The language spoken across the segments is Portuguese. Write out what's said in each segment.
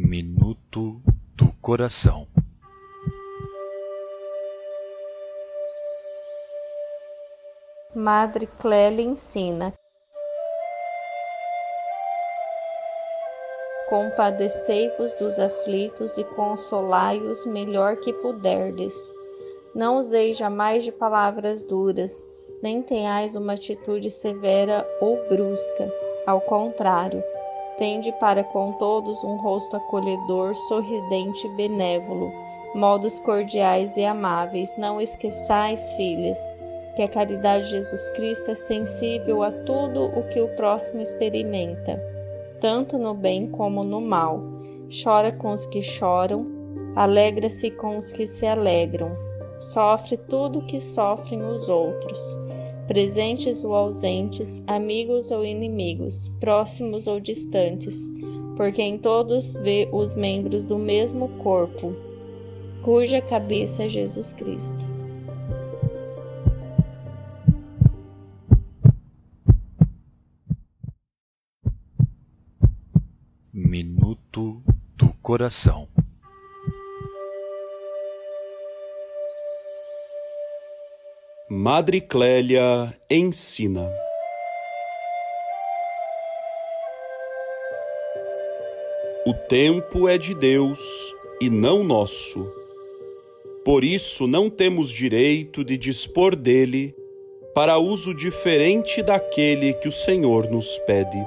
Minuto do Coração Madre Clélia ensina Compadecei-vos dos aflitos e consolai-os melhor que puderdes. Não useis jamais de palavras duras, nem tenhais uma atitude severa ou brusca. Ao contrário, tende para com todos um rosto acolhedor, sorridente e benévolo, modos cordiais e amáveis. Não esqueçais, filhas, que a caridade de Jesus Cristo é sensível a tudo o que o próximo experimenta tanto no bem como no mal. Chora com os que choram, alegra-se com os que se alegram, sofre tudo o que sofrem os outros, presentes ou ausentes, amigos ou inimigos, próximos ou distantes, porque em todos vê os membros do mesmo corpo, cuja cabeça é Jesus Cristo. Minuto do Coração Madre Clélia ensina. O tempo é de Deus e não nosso. Por isso não temos direito de dispor dele para uso diferente daquele que o Senhor nos pede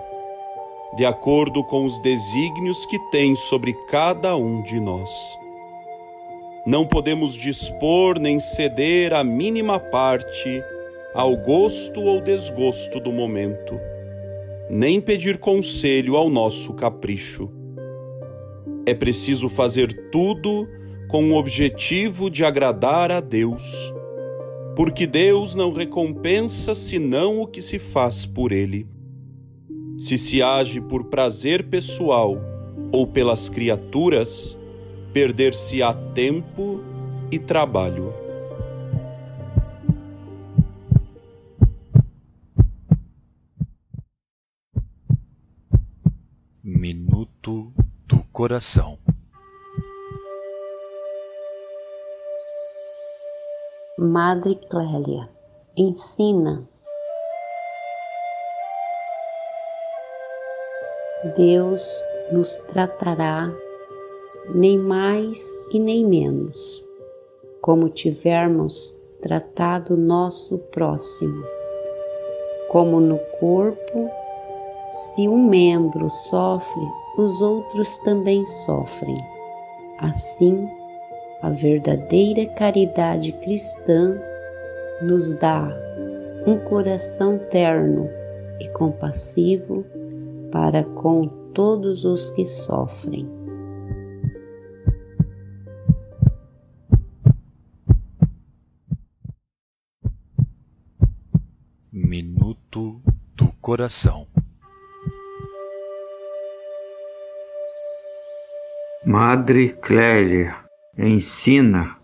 de acordo com os desígnios que tem sobre cada um de nós. Não podemos dispor nem ceder a mínima parte ao gosto ou desgosto do momento, nem pedir conselho ao nosso capricho. É preciso fazer tudo com o objetivo de agradar a Deus, porque Deus não recompensa senão o que se faz por Ele. Se se age por prazer pessoal ou pelas criaturas, perder-se-á tempo e trabalho. Minuto do Coração Madre Clélia ensina Deus nos tratará nem mais e nem menos, como tivermos tratado nosso próximo. Como no corpo, se um membro sofre, os outros também sofrem. Assim, a verdadeira caridade cristã nos dá um coração terno e compassivo para com todos os que sofrem. Do Coração. Madre Clélia ensina.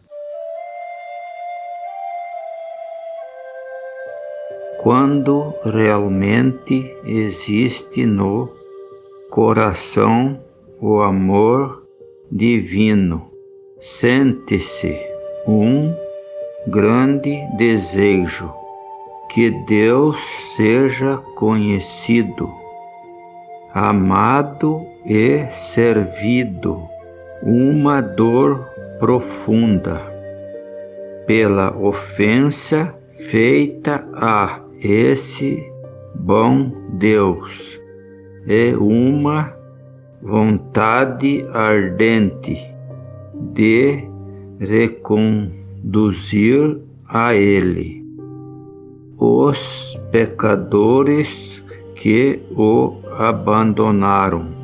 Quando realmente existe no coração o amor divino, sente-se um grande desejo que Deus seja conhecido, amado e servido, uma dor profunda. Pela ofensa feita a esse bom Deus é uma vontade ardente de reconduzir a Ele os pecadores que o abandonaram.